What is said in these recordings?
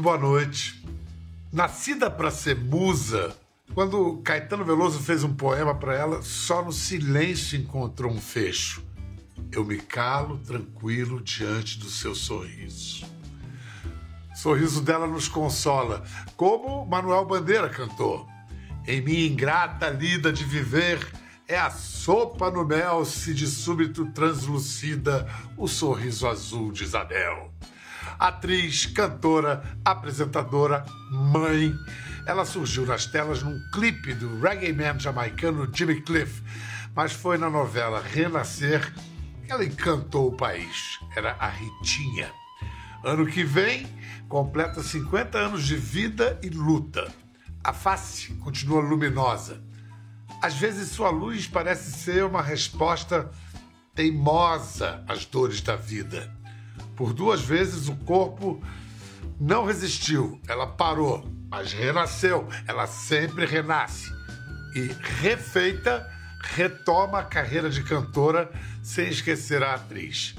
muito boa noite. Nascida para ser musa, quando Caetano Veloso fez um poema para ela, só no silêncio encontrou um fecho. Eu me calo tranquilo diante do seu sorriso. O sorriso dela nos consola, como Manuel Bandeira cantou. Em minha ingrata lida de viver, é a sopa no mel se de súbito translucida o sorriso azul de Isabel. Atriz, cantora, apresentadora, mãe. Ela surgiu nas telas num clipe do reggae man jamaicano Jimmy Cliff, mas foi na novela Renascer que ela encantou o país. Era a Ritinha. Ano que vem, completa 50 anos de vida e luta. A face continua luminosa. Às vezes sua luz parece ser uma resposta teimosa às dores da vida. Por duas vezes o corpo não resistiu, ela parou, mas renasceu. Ela sempre renasce. E refeita, retoma a carreira de cantora sem esquecer a atriz.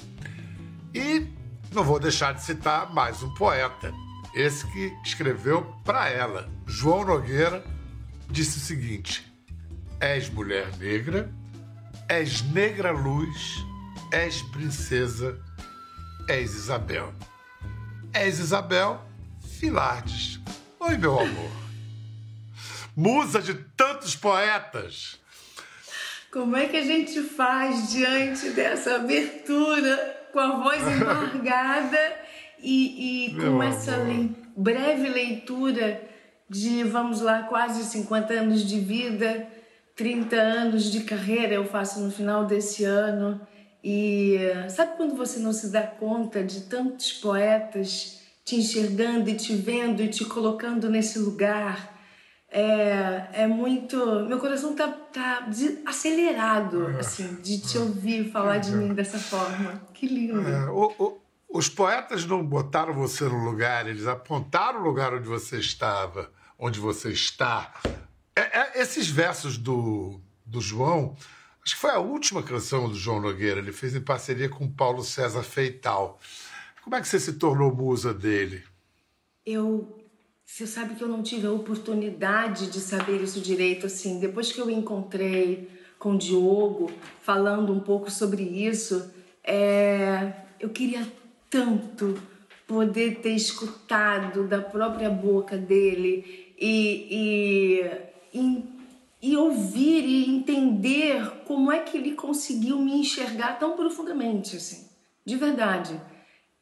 E não vou deixar de citar mais um poeta, esse que escreveu para ela. João Nogueira disse o seguinte: És mulher negra, és negra luz, és princesa, és Isabel. És Isabel Filardes. Oi, meu amor. Musa de tantos poetas. Como é que a gente faz diante dessa abertura com a voz embargada e, e com essa le... breve leitura de, vamos lá, quase 50 anos de vida, 30 anos de carreira eu faço no final desse ano. E sabe quando você não se dá conta de tantos poetas te enxergando e te vendo e te colocando nesse lugar? É, é muito. Meu coração tá, tá acelerado, assim, de te ouvir falar de mim dessa forma. Que lindo. É, o, o, os poetas não botaram você no lugar, eles apontaram o lugar onde você estava, onde você está. É, é, esses versos do, do João, acho que foi a última canção do João Nogueira, ele fez em parceria com Paulo César Feital. Como é que você se tornou musa dele? Eu você sabe que eu não tive a oportunidade de saber isso direito, assim. Depois que eu encontrei com o Diogo, falando um pouco sobre isso, é... eu queria tanto poder ter escutado da própria boca dele e, e, e, e ouvir e entender como é que ele conseguiu me enxergar tão profundamente, assim. De verdade.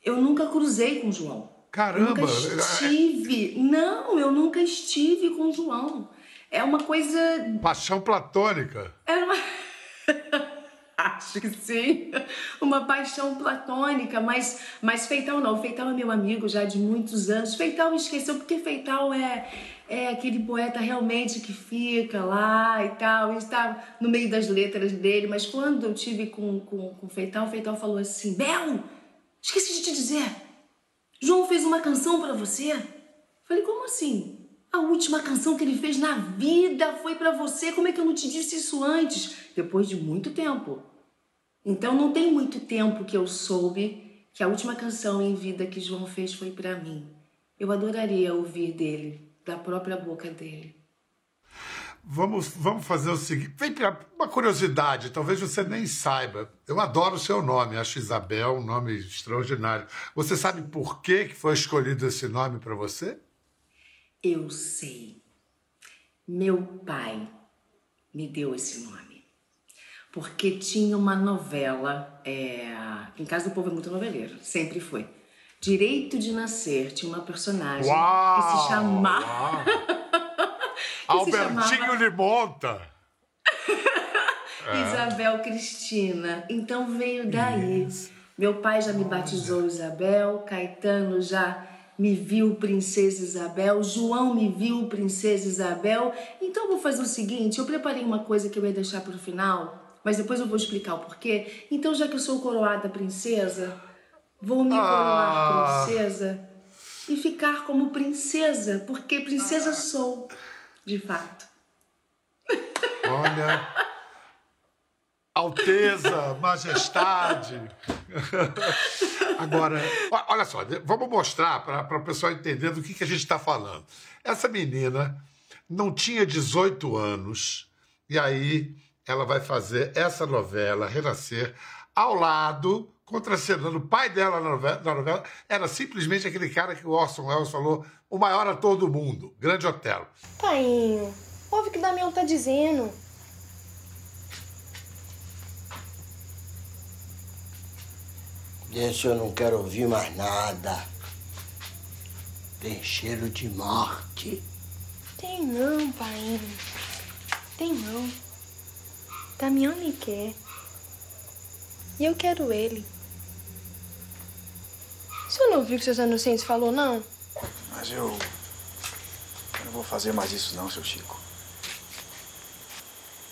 Eu nunca cruzei com o João. Caramba! Eu nunca estive. Não, eu nunca estive com o João. É uma coisa. Paixão platônica. É uma. Acho que sim. Uma paixão platônica, mas, mas Feital não. Feital é meu amigo já de muitos anos. Feital esqueceu, porque Feital é, é aquele poeta realmente que fica lá e tal, e está no meio das letras dele. Mas quando eu tive com, com, com Feital, Feital falou assim: Bel, esqueci de te dizer. João fez uma canção para você? Falei, como assim? A última canção que ele fez na vida foi para você. Como é que eu não te disse isso antes? Depois de muito tempo. Então não tem muito tempo que eu soube que a última canção em vida que João fez foi para mim. Eu adoraria ouvir dele, da própria boca dele. Vamos, vamos fazer o seguinte. Vem uma curiosidade, talvez você nem saiba. Eu adoro o seu nome, acho Isabel um nome extraordinário. Você sabe por que foi escolhido esse nome para você? Eu sei. Meu pai me deu esse nome. Porque tinha uma novela, é... em casa do povo é muito noveleiro, sempre foi. Direito de Nascer tinha uma personagem uau, que se chamava. Albertinho chamava... Limonta. Isabel Cristina. Então veio daí. Isso. Meu pai já me batizou Isabel, Caetano já me viu Princesa Isabel, João me viu Princesa Isabel. Então eu vou fazer o seguinte: eu preparei uma coisa que eu ia deixar para o final, mas depois eu vou explicar o porquê. Então, já que eu sou coroada princesa, vou me coroar ah. princesa e ficar como princesa, porque princesa sou de fato. Olha. Alteza, Majestade. Agora, olha só, vamos mostrar para o pessoal entender do que, que a gente está falando. Essa menina não tinha 18 anos, e aí ela vai fazer essa novela, Renascer, ao lado, contracenando o pai dela na novela, na novela, era simplesmente aquele cara que o Orson Welles falou, o maior ator do mundo, Grande Otelo. Painho, ouve o que o Damião tá dizendo. Deixa, eu não quero ouvir mais nada. Tem cheiro de morte. Tem não, pai. Tem não. Damião me quer. E eu quero ele. O senhor não viu o que o seus inocentes falou, não? Mas eu... Eu não vou fazer mais isso não, seu Chico.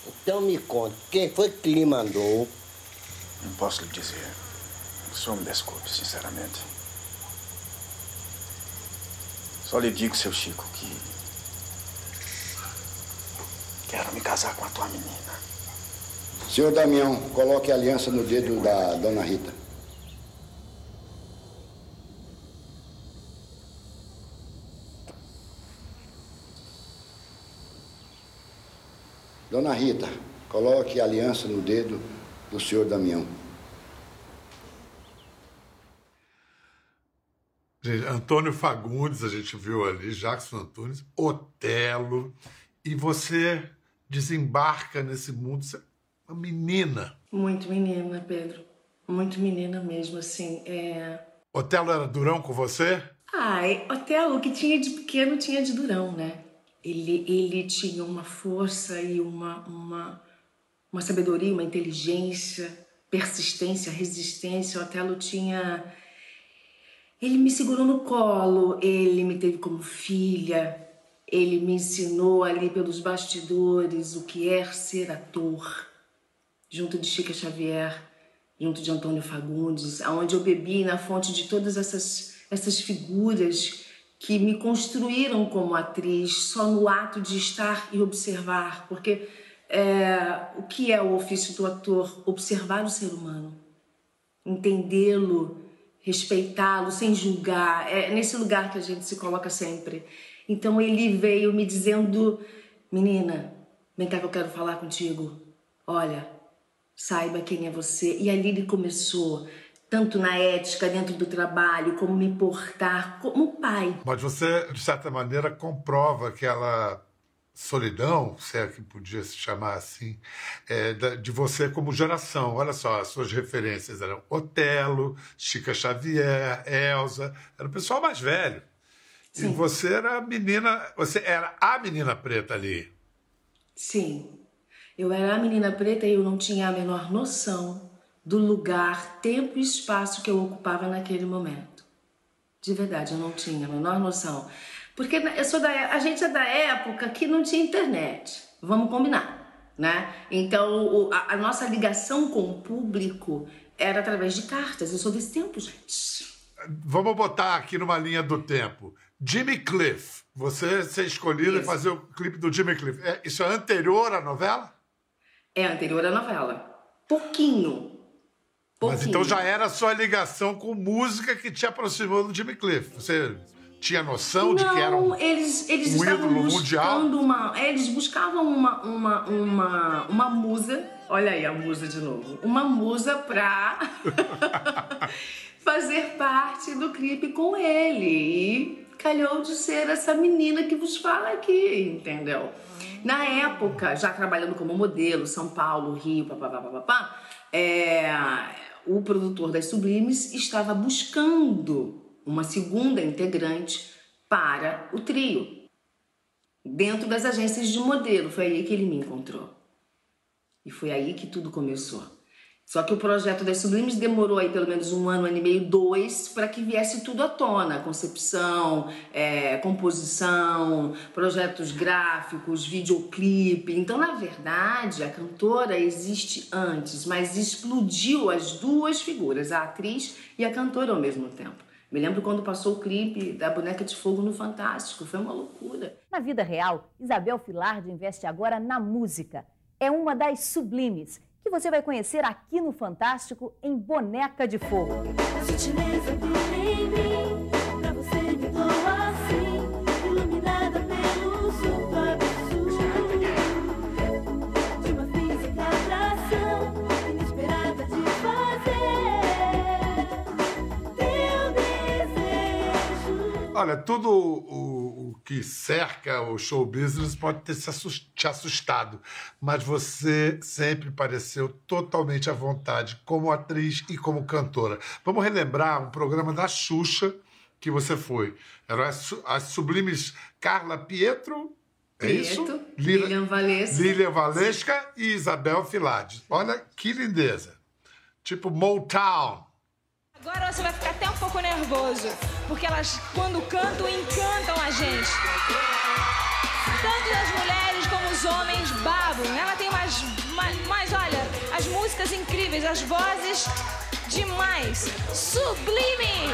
Então me conta, quem foi que lhe mandou? Não posso lhe dizer. O senhor me desculpe, sinceramente. Só lhe digo, seu Chico, que... Quero me casar com a tua menina. Senhor Damião, coloque a aliança no dedo da dona Rita. Dona Rita, coloque a aliança no dedo do senhor Damião. Antônio Fagundes, a gente viu ali, Jackson Antunes, Otelo, e você desembarca nesse mundo, você é uma menina. Muito menina, Pedro. Muito menina mesmo, assim. É... Otelo era durão com você? Ai, Otelo, o que tinha de pequeno tinha de durão, né? Ele, ele tinha uma força e uma, uma, uma sabedoria, uma inteligência, persistência, resistência. O Otelo tinha. Ele me segurou no colo, ele me teve como filha, ele me ensinou ali pelos bastidores o que é ser ator, junto de Chica Xavier, junto de Antônio Fagundes, aonde eu bebi na fonte de todas essas, essas figuras que me construíram como atriz só no ato de estar e observar, porque é, o que é o ofício do ator? Observar o ser humano, entendê-lo, respeitá-lo sem julgar. É nesse lugar que a gente se coloca sempre. Então ele veio me dizendo: Menina, vem cá que eu quero falar contigo. Olha, saiba quem é você. E ali ele começou tanto na ética dentro do trabalho, como me portar como pai. Mas você, de certa maneira, comprova aquela solidão, se é que podia se chamar assim, é, de você como geração. Olha só, as suas referências eram Otelo, Chica Xavier, Elsa, era o pessoal mais velho. Sim. E você era a menina, você era a menina preta ali. Sim. Eu era a menina preta e eu não tinha a menor noção do lugar, tempo e espaço que eu ocupava naquele momento. De verdade, eu não tinha a menor noção. Porque eu sou da, a gente é da época que não tinha internet. Vamos combinar, né? Então, a, a nossa ligação com o público era através de cartas. Eu sou desse tempo, gente. Vamos botar aqui numa linha do tempo. Jimmy Cliff. Você ser escolhido e fazer o clipe do Jimmy Cliff. É, isso é anterior à novela? É anterior à novela. Pouquinho. Pouquinho. Mas então já era a sua ligação com música que te aproximou do Jimmy Cliff. Você tinha noção Não, de que era um, eles, eles um ídolo mundial? Uma, é, eles buscavam uma, uma, uma, uma musa. Olha aí a musa de novo. Uma musa pra fazer parte do clipe com ele. E calhou de ser essa menina que vos fala aqui, entendeu? Na época, já trabalhando como modelo, São Paulo, Rio, papapá, papapá, é, o produtor das Sublimes estava buscando uma segunda integrante para o trio, dentro das agências de modelo. Foi aí que ele me encontrou. E foi aí que tudo começou. Só que o projeto das Sublimes demorou aí pelo menos um ano, ano e meio, dois, para que viesse tudo à tona: concepção, é, composição, projetos gráficos, videoclipe. Então, na verdade, a cantora existe antes, mas explodiu as duas figuras, a atriz e a cantora ao mesmo tempo. Me lembro quando passou o clipe da Boneca de Fogo no Fantástico, foi uma loucura. Na vida real, Isabel Filardi investe agora na música. É uma das sublimes que você vai conhecer aqui no Fantástico em Boneca de Fogo. A mim, pra você me assim, iluminada pelo absurdo de uma física atração inesperada de fazer teu desejo. Olha, tudo o, o que cerca o show business pode ter te assustado, mas você sempre pareceu totalmente à vontade como atriz e como cantora. Vamos relembrar um programa da Xuxa que você foi. Eram as, as sublimes Carla Pietro. É isso? Prieto, Lila- Lilian Valesca. Lilian Valesca e Isabel Filades. Olha que lindeza. Tipo Motown. Agora você vai ficar até um pouco nervoso, porque elas, quando cantam, encantam a gente. Tanto as mulheres como os homens babam. Ela tem umas, mais, olha, as músicas incríveis, as vozes demais. Sublime!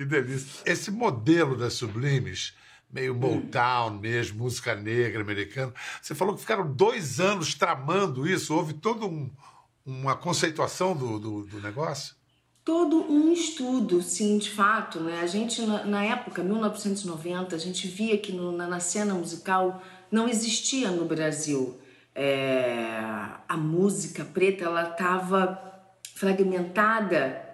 Que delícia. Esse modelo das sublimes, meio Motown mesmo, música negra americana, você falou que ficaram dois anos tramando isso, houve toda um, uma conceituação do, do, do negócio? Todo um estudo, sim, de fato. Né? A gente, na, na época, 1990, a gente via que no- na, na cena musical não existia no Brasil. É, a música preta ela estava fragmentada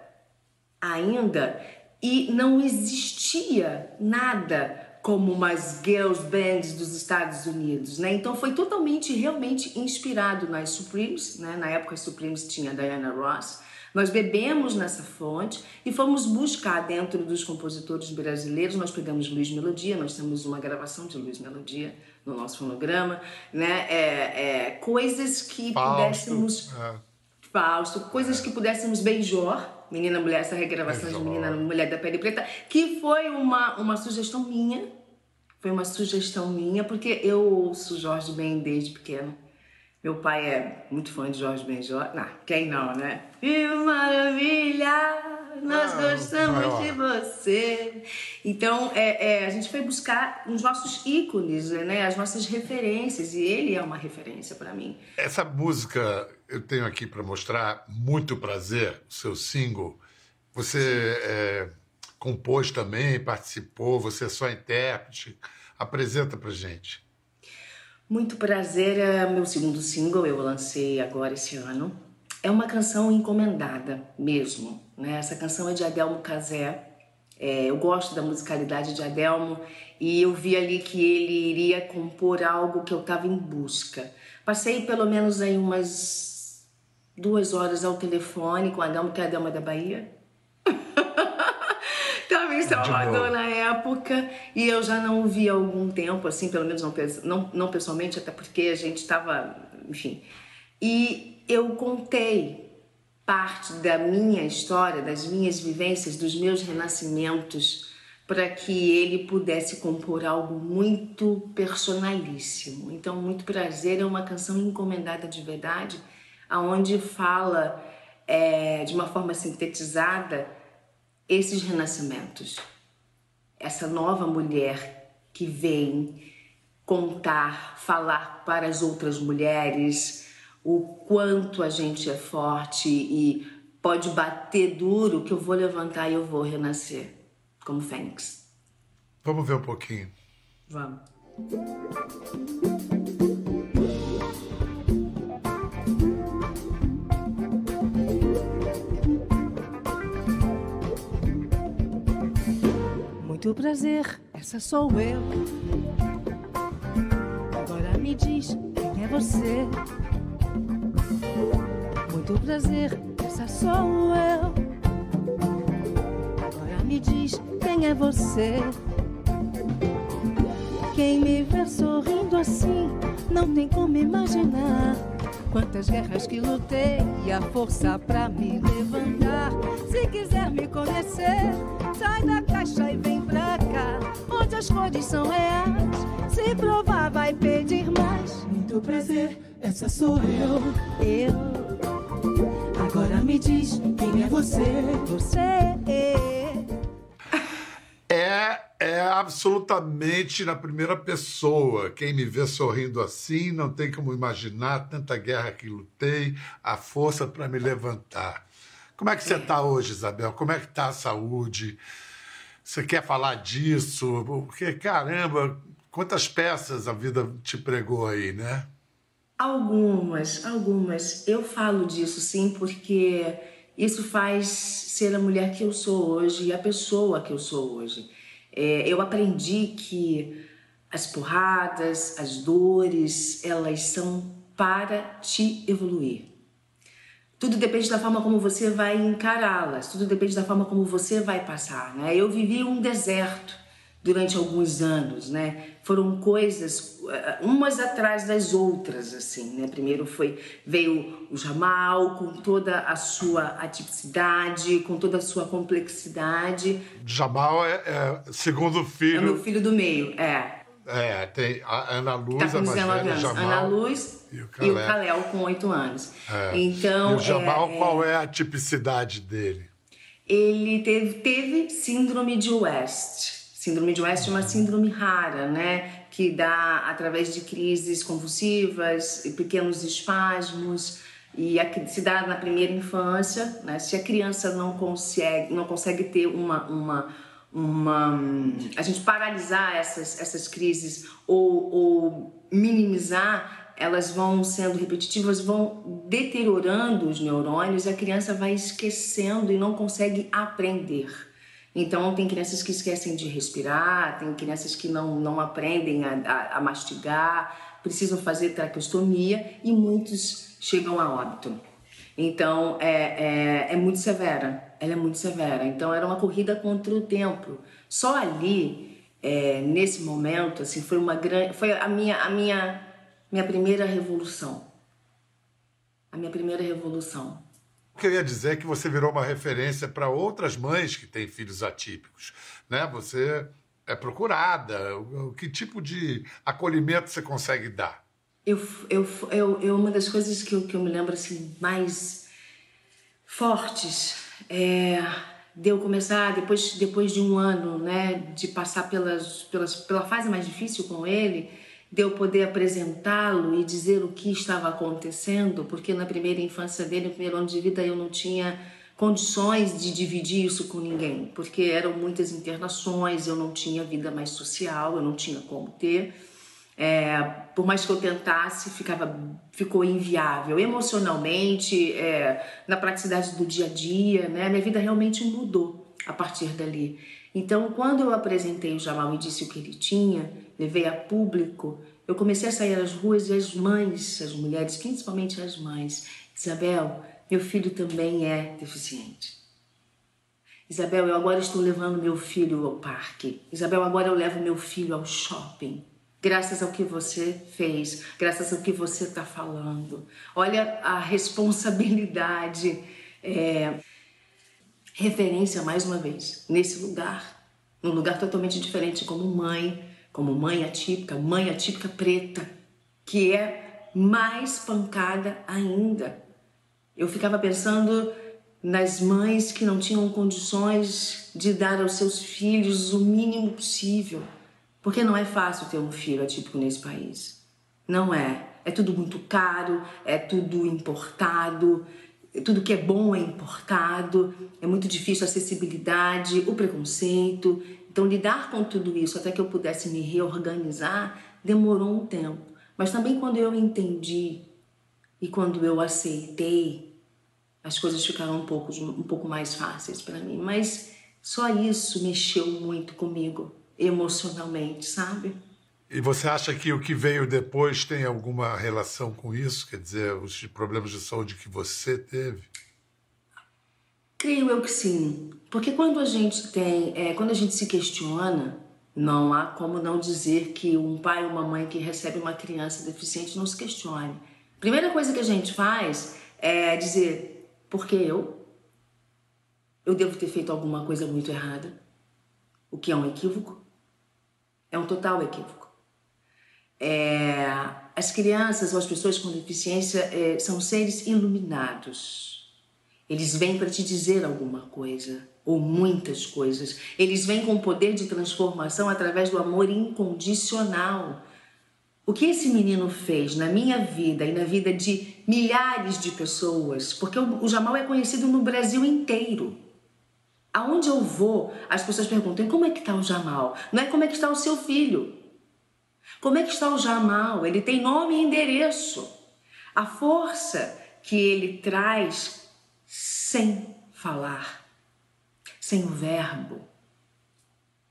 ainda e não existia nada como umas girls bands dos Estados Unidos, né? Então foi totalmente, realmente inspirado nas Supremes, né? Na época as Supremes tinha Diana Ross. Nós bebemos nessa fonte e fomos buscar dentro dos compositores brasileiros. Nós pegamos Luiz Melodia, nós temos uma gravação de Luiz Melodia no nosso fonograma, né? É, é, coisas que pudéssemos É. Fausto, coisas que pudéssemos beijar. Menina Mulher, essa regravação de Beijor. Menina Mulher da Pele Preta, que foi uma, uma sugestão minha. Foi uma sugestão minha, porque eu ouço Jorge Ben desde pequeno. Meu pai é muito fã de Jorge Ben. Jorge, não, quem não, né? Que maravilha! Nós Ah, gostamos maior. de você. Então, é, é, a gente foi buscar os nossos ícones, né? As nossas referências. E ele é uma referência para mim. Essa música eu tenho aqui para mostrar, Muito Prazer, o seu single. Você é, compôs também, participou, você é só intérprete. Apresenta pra gente. Muito prazer, é meu segundo single, eu lancei agora esse ano. É uma canção encomendada mesmo, né? Essa canção é de Adelmo Cazé. É, eu gosto da musicalidade de Adelmo e eu vi ali que ele iria compor algo que eu estava em busca. Passei pelo menos aí umas duas horas ao telefone com Adelmo, que é Adelmo é da Bahia. Estava em Salvador na época e eu já não o vi há algum tempo, assim, pelo menos não, não, não pessoalmente, até porque a gente estava, enfim. E eu contei parte da minha história, das minhas vivências, dos meus renascimentos, para que ele pudesse compor algo muito personalíssimo. Então, muito prazer é uma canção encomendada de verdade, aonde fala é, de uma forma sintetizada esses renascimentos. Essa nova mulher que vem contar, falar para as outras mulheres o quanto a gente é forte e pode bater duro que eu vou levantar e eu vou renascer como fênix. Vamos ver um pouquinho. Vamos. Muito prazer, essa sou eu. Agora me diz quem é você. Muito prazer, essa sou eu. Agora me diz quem é você. Quem me vê sorrindo assim não tem como imaginar quantas guerras que lutei e a força pra me levantar. Se quiser me conhecer, sai da caixa e vem pra cá, onde as cores são reais. Se provar, vai pedir mais. Muito prazer, essa sou eu. Eu. Agora me diz quem é você. Você. Absolutamente na primeira pessoa. Quem me vê sorrindo assim não tem como imaginar tanta guerra que lutei, a força para me levantar. Como é que você está hoje, Isabel? Como é que está a saúde? Você quer falar disso? Porque, caramba, quantas peças a vida te pregou aí, né? Algumas, algumas. Eu falo disso sim, porque isso faz ser a mulher que eu sou hoje e a pessoa que eu sou hoje. É, eu aprendi que as porradas, as dores, elas são para te evoluir. Tudo depende da forma como você vai encará-las, tudo depende da forma como você vai passar. Né? Eu vivi um deserto durante alguns anos, né? Foram coisas uh, umas atrás das outras, assim, né? Primeiro foi veio o Jamal com toda a sua atipicidade, com toda a sua complexidade. Jamal é, é segundo É filho. meu filho do meio, é. É, tem a Ana Luz, Tá com a mais 19 velha, anos. Jamal. Ana Luz e o e o Calé. Kalel com 8 anos. É. Então, e o Jamal, é, é, qual é a tipicidade dele? ele teve, teve síndrome de West. Síndrome de West é uma síndrome rara, né? Que dá através de crises convulsivas pequenos espasmos e a- se dá na primeira infância, né? Se a criança não consegue, não consegue ter uma, uma, uma a gente paralisar essas, essas crises ou, ou minimizar, elas vão sendo repetitivas, vão deteriorando os neurônios a criança vai esquecendo e não consegue aprender. Então, tem crianças que esquecem de respirar, tem crianças que não, não aprendem a, a, a mastigar, precisam fazer traqueostomia e muitos chegam a óbito. Então, é, é, é muito severa, ela é muito severa. Então, era uma corrida contra o tempo. Só ali, é, nesse momento, assim, foi uma grande, foi a minha, a minha, minha primeira revolução. A minha primeira revolução. Queria dizer que você virou uma referência para outras mães que têm filhos atípicos, né? Você é procurada. Que tipo de acolhimento você consegue dar? Eu, eu, eu, eu, uma das coisas que eu, que eu me lembro assim, mais fortes é de eu começar, depois, depois de um ano, né, de passar pelas, pelas, pela fase mais difícil com ele, de eu poder apresentá-lo e dizer o que estava acontecendo, porque na primeira infância dele, no primeiro ano de vida, eu não tinha condições de dividir isso com ninguém, porque eram muitas internações, eu não tinha vida mais social, eu não tinha como ter. É, por mais que eu tentasse, ficava, ficou inviável. Emocionalmente, é, na praticidade do dia a dia, né? Minha vida realmente mudou a partir dali. Então, quando eu apresentei o Jamal e disse o que ele tinha, levei a público, eu comecei a sair às ruas e as mães, as mulheres, principalmente as mães, Isabel, meu filho também é deficiente. Isabel, eu agora estou levando meu filho ao parque. Isabel, agora eu levo meu filho ao shopping. Graças ao que você fez, graças ao que você está falando. Olha a responsabilidade. É, referência, mais uma vez, nesse lugar. Num lugar totalmente diferente, como mãe, como mãe atípica, mãe atípica preta, que é mais pancada ainda. Eu ficava pensando nas mães que não tinham condições de dar aos seus filhos o mínimo possível. Porque não é fácil ter um filho atípico nesse país. Não é. É tudo muito caro, é tudo importado, tudo que é bom é importado, é muito difícil a acessibilidade, o preconceito. Então, lidar com tudo isso até que eu pudesse me reorganizar demorou um tempo. Mas também quando eu entendi e quando eu aceitei, as coisas ficaram um pouco, um pouco mais fáceis para mim. Mas só isso mexeu muito comigo, emocionalmente, sabe? E você acha que o que veio depois tem alguma relação com isso? Quer dizer, os problemas de saúde que você teve? Creio eu que sim. Porque quando a gente tem, é, quando a gente se questiona, não há como não dizer que um pai ou uma mãe que recebe uma criança deficiente não se questione. Primeira coisa que a gente faz é dizer, por que eu? Eu devo ter feito alguma coisa muito errada. O que é um equívoco? É um total equívoco. É, as crianças ou as pessoas com deficiência é, são seres iluminados. Eles vêm para te dizer alguma coisa, ou muitas coisas. Eles vêm com o poder de transformação através do amor incondicional. O que esse menino fez na minha vida e na vida de milhares de pessoas, porque o, o Jamal é conhecido no Brasil inteiro. Aonde eu vou, as pessoas perguntam: como é que está o Jamal? Não é como é que está o seu filho. Como é que está o Jamal? Ele tem nome e endereço. A força que ele traz sem falar, sem o verbo,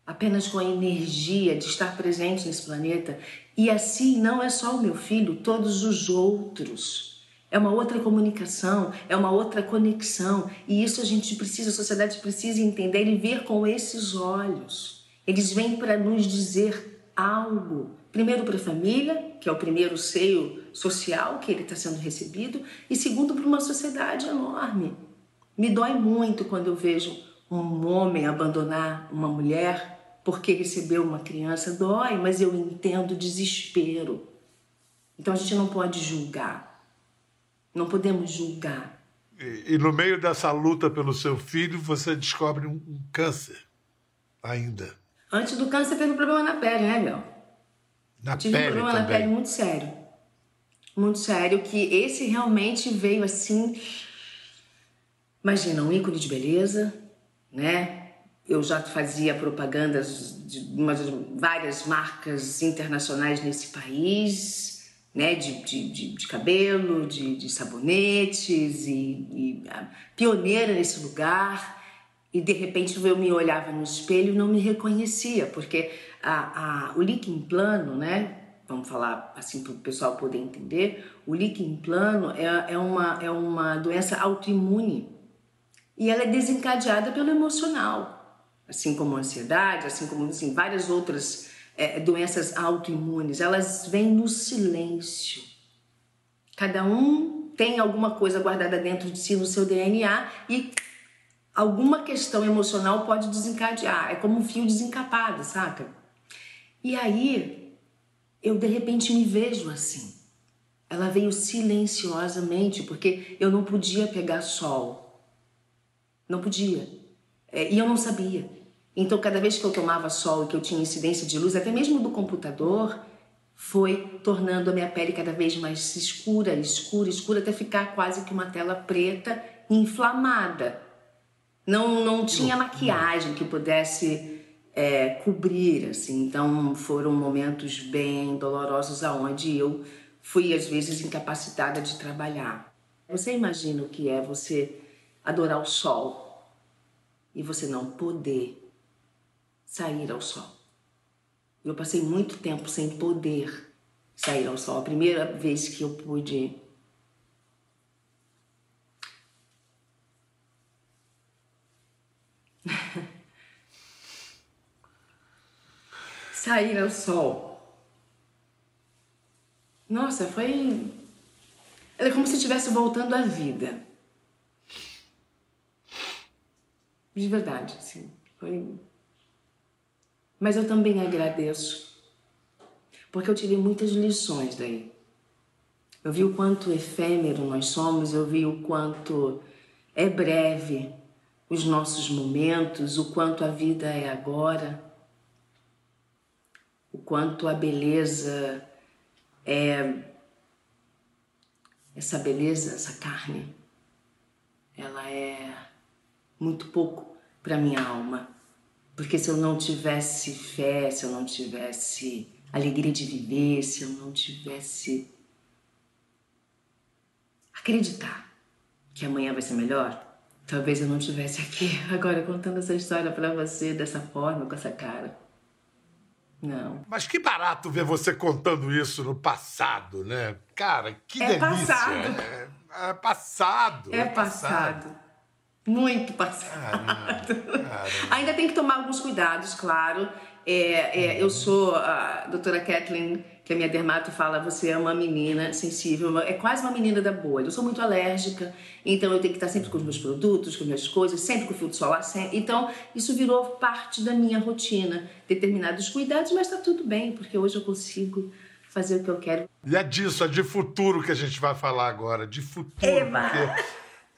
apenas com a energia de estar presente nesse planeta. E assim não é só o meu filho, todos os outros. É uma outra comunicação, é uma outra conexão. E isso a gente precisa, a sociedade precisa entender e ver com esses olhos. Eles vêm para nos dizer algo. Primeiro para a família, que é o primeiro seio social que ele está sendo recebido, e segundo para uma sociedade enorme. Me dói muito quando eu vejo um homem abandonar uma mulher porque recebeu uma criança. Dói, mas eu entendo o desespero. Então a gente não pode julgar. Não podemos julgar. E, e no meio dessa luta pelo seu filho, você descobre um, um câncer ainda. Antes do câncer teve um problema na pele, né, Bel? Na Eu tive um pele problema na também. pele muito sério. Muito sério, que esse realmente veio assim. Imagina, um ícone de beleza, né? Eu já fazia propagandas de uma de várias marcas internacionais nesse país, né? De, de, de, de cabelo, de, de sabonetes, e, e pioneira nesse lugar. E de repente eu me olhava no espelho e não me reconhecia, porque a, a, o líquen plano, né? Vamos falar assim para o pessoal poder entender. O líquen plano é, é, uma, é uma doença autoimune e ela é desencadeada pelo emocional, assim como a ansiedade, assim como assim, várias outras é, doenças autoimunes. Elas vêm no silêncio. Cada um tem alguma coisa guardada dentro de si no seu DNA e alguma questão emocional pode desencadear. É como um fio desencapado, saca? E aí, eu de repente me vejo assim. Ela veio silenciosamente, porque eu não podia pegar sol. Não podia. É, e eu não sabia. Então, cada vez que eu tomava sol e que eu tinha incidência de luz, até mesmo do computador, foi tornando a minha pele cada vez mais escura, escura, escura, até ficar quase que uma tela preta inflamada. Não, não tinha maquiagem que pudesse é, cobrir, assim. Então foram momentos bem dolorosos aonde eu fui às vezes incapacitada de trabalhar. Você imagina o que é você adorar o sol e você não poder sair ao sol. Eu passei muito tempo sem poder sair ao sol. A primeira vez que eu pude sair ao sol. Nossa, foi. Era como se estivesse voltando à vida. De verdade, assim. Foi. Mas eu também agradeço. Porque eu tirei muitas lições daí. Eu vi o quanto efêmero nós somos, eu vi o quanto é breve os nossos momentos, o quanto a vida é agora, o quanto a beleza é essa beleza, essa carne, ela é muito pouco para minha alma. Porque se eu não tivesse fé, se eu não tivesse alegria de viver, se eu não tivesse acreditar que amanhã vai ser melhor, talvez eu não estivesse aqui agora contando essa história para você dessa forma, com essa cara. Não. Mas que barato ver você contando isso no passado, né? Cara, que É delícia. passado. É, é passado. É passado. Muito passado. Ainda tem que tomar alguns cuidados, claro. É, é, eu sou a doutora Kathleen, que é minha dermato, fala: você é uma menina sensível, é quase uma menina da boa. Eu sou muito alérgica, então eu tenho que estar sempre com os meus produtos, com as minhas coisas, sempre com o filtro solar. Sempre. Então, isso virou parte da minha rotina. Determinados cuidados, mas está tudo bem, porque hoje eu consigo fazer o que eu quero. E é disso, é de futuro que a gente vai falar agora, de futuro. Eba! Porque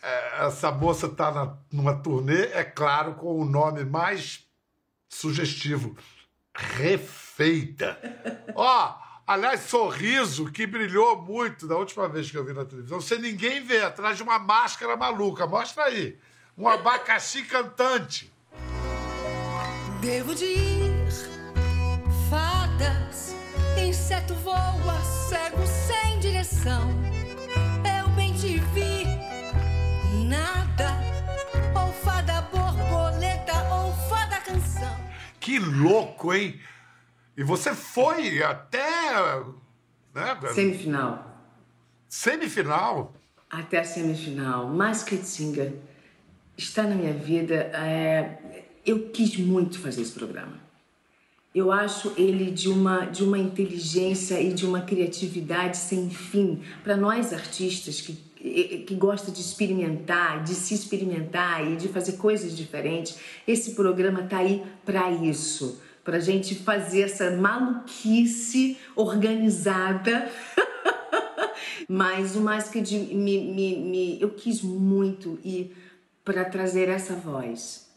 é, essa moça está numa turnê, é claro, com o nome mais sugestivo: Refeita. Ó, aliás, sorriso que brilhou muito da última vez que eu vi na televisão, sem ninguém ver, atrás de uma máscara maluca. Mostra aí. Um abacaxi cantante. Devo de ir, fadas, inseto voa, cego sem direção. Eu bem te vi, nada, ou fada borboleta, ou fada canção. Que louco, hein? E você foi até. Né? Semifinal. Semifinal? Até a semifinal. Masked Singer está na minha vida. é, eu quis muito fazer esse programa. Eu acho ele de uma, de uma inteligência e de uma criatividade sem fim. Para nós artistas que, que gostam de experimentar, de se experimentar e de fazer coisas diferentes, esse programa tá aí para isso. Para gente fazer essa maluquice organizada mas o mais que de- me, me, me- eu quis muito ir para trazer essa voz,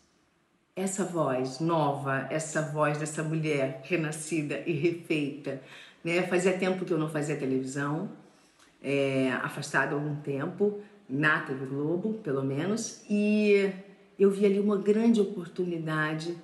essa voz nova, essa voz dessa mulher renascida e refeita. Né? Fazia tempo que eu não fazia televisão, é, afastado há algum tempo, na TV Globo, pelo menos, e eu vi ali uma grande oportunidade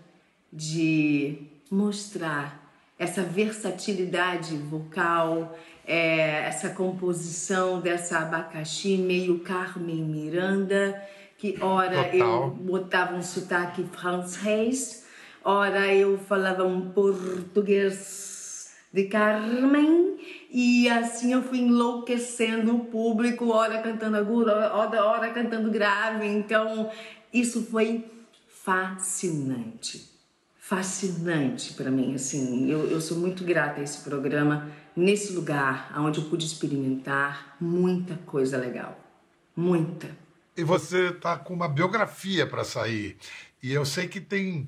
de mostrar essa versatilidade vocal, é, essa composição dessa abacaxi meio Carmen Miranda, que ora Total. eu botava um sotaque francês, ora eu falava um português de Carmen, e assim eu fui enlouquecendo o público, ora cantando agudo, ora, ora cantando grave. Então, isso foi fascinante. Fascinante para mim, assim. Eu, eu sou muito grata a esse programa, nesse lugar onde eu pude experimentar muita coisa legal. Muita. E você tá com uma biografia para sair. E eu sei que tem.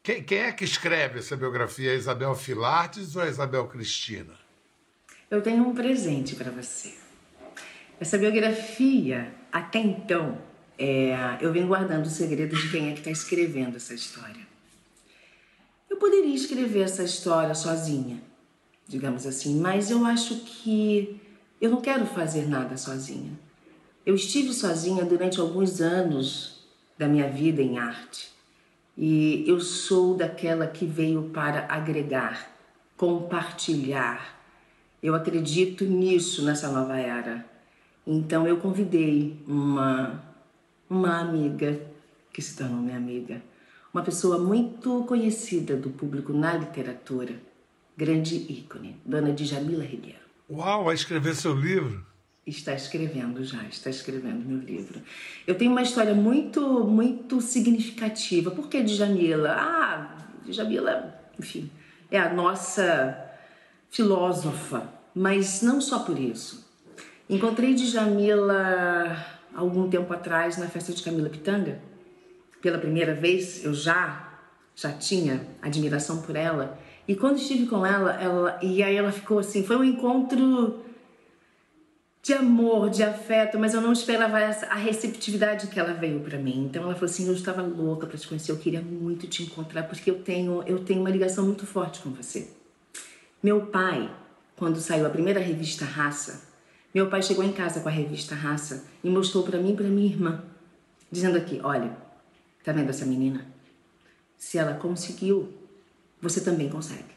Quem, quem é que escreve essa biografia? É a Isabel Filartes ou a Isabel Cristina? Eu tenho um presente para você. Essa biografia, até então, é, eu venho guardando o segredo de quem é que está escrevendo essa história. Poderia escrever essa história sozinha, digamos assim, mas eu acho que eu não quero fazer nada sozinha. Eu estive sozinha durante alguns anos da minha vida em arte e eu sou daquela que veio para agregar, compartilhar. Eu acredito nisso nessa nova era. Então eu convidei uma uma amiga que se tornou minha amiga, uma pessoa muito conhecida do público na literatura, grande ícone, Dona Djamila Ribeiro. Uau, vai escrever seu livro? Está escrevendo já, está escrevendo meu livro. Eu tenho uma história muito, muito significativa. Por que Djamila? Ah, Djamila, enfim, é a nossa filósofa, mas não só por isso. Encontrei Djamila algum tempo atrás na festa de Camila Pitanga. Pela primeira vez, eu já já tinha admiração por ela. E quando estive com ela, ela e aí ela ficou assim, foi um encontro de amor, de afeto, mas eu não esperava essa, a receptividade que ela veio para mim. Então ela falou assim: "Eu estava louca para te conhecer, eu queria muito te encontrar porque eu tenho eu tenho uma ligação muito forte com você". Meu pai, quando saiu a primeira revista Raça, meu pai chegou em casa com a revista Raça e mostrou para mim e para minha irmã, dizendo aqui: "Olha, tá vendo essa menina? Se ela conseguiu, você também consegue".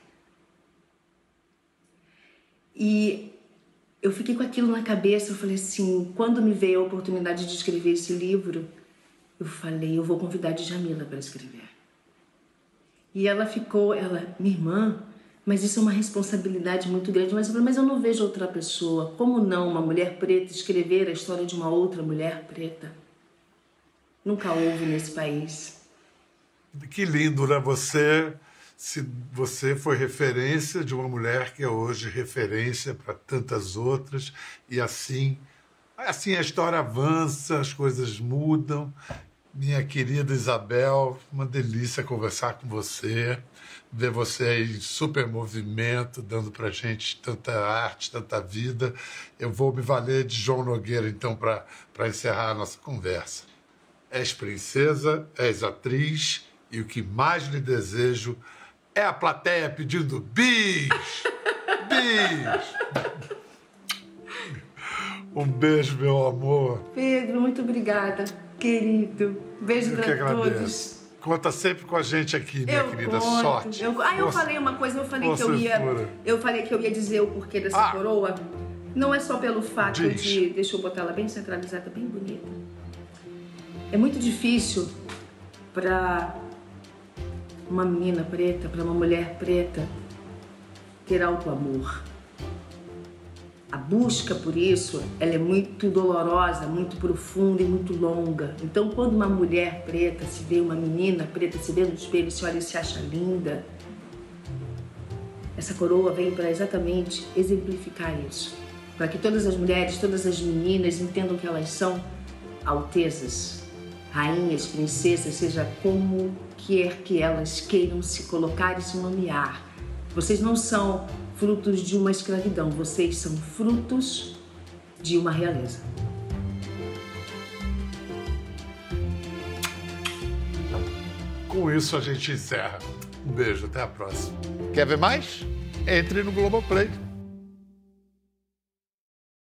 E eu fiquei com aquilo na cabeça, eu falei assim, quando me veio a oportunidade de escrever esse livro, eu falei, eu vou convidar a Djamila para escrever. E ela ficou, ela, minha irmã, Mas isso é uma responsabilidade muito grande. Mas eu falei, mas eu não vejo outra pessoa. Como não uma mulher preta escrever a história de uma outra mulher preta? Nunca houve nesse país. Que lindo, né? Você, se você foi referência de uma mulher que é hoje referência para tantas outras e assim, assim a história avança, as coisas mudam. Minha querida Isabel, uma delícia conversar com você, ver você em super movimento, dando para gente tanta arte, tanta vida. Eu vou me valer de João Nogueira, então, para encerrar a nossa conversa. És princesa, és atriz, e o que mais lhe desejo é a plateia pedindo bis! Bis! Um beijo, meu amor. Pedro, muito obrigada, querido. Beijo Eu para todos. Conta sempre com a gente aqui, minha Eu querida. conto, Sorte. eu- Ah, eu falei uma coisa, eu falei que eu ia. fura. Eu falei que eu ia dizer o porquê dessa Ah. coroa. Não é só pelo fato Diz. de. Deixa eu botar ela bem centralizada, bem bonita. É muito difícil para uma menina preta, para uma mulher preta, ter alto amor. A busca por isso, ela é muito dolorosa, muito profunda e muito longa. Então, quando uma mulher preta se vê, uma menina preta se vê no espelho, se olha e se acha linda, essa coroa vem para exatamente exemplificar isso. Para que todas as mulheres, todas as meninas entendam que elas são altezas, rainhas, princesas, seja como quer que elas queiram se colocar e se nomear. Vocês não são frutos de uma escravidão, vocês são frutos de uma realeza. Com isso a gente encerra. Um beijo, até a próxima. Quer ver mais? Entre no Globoplay.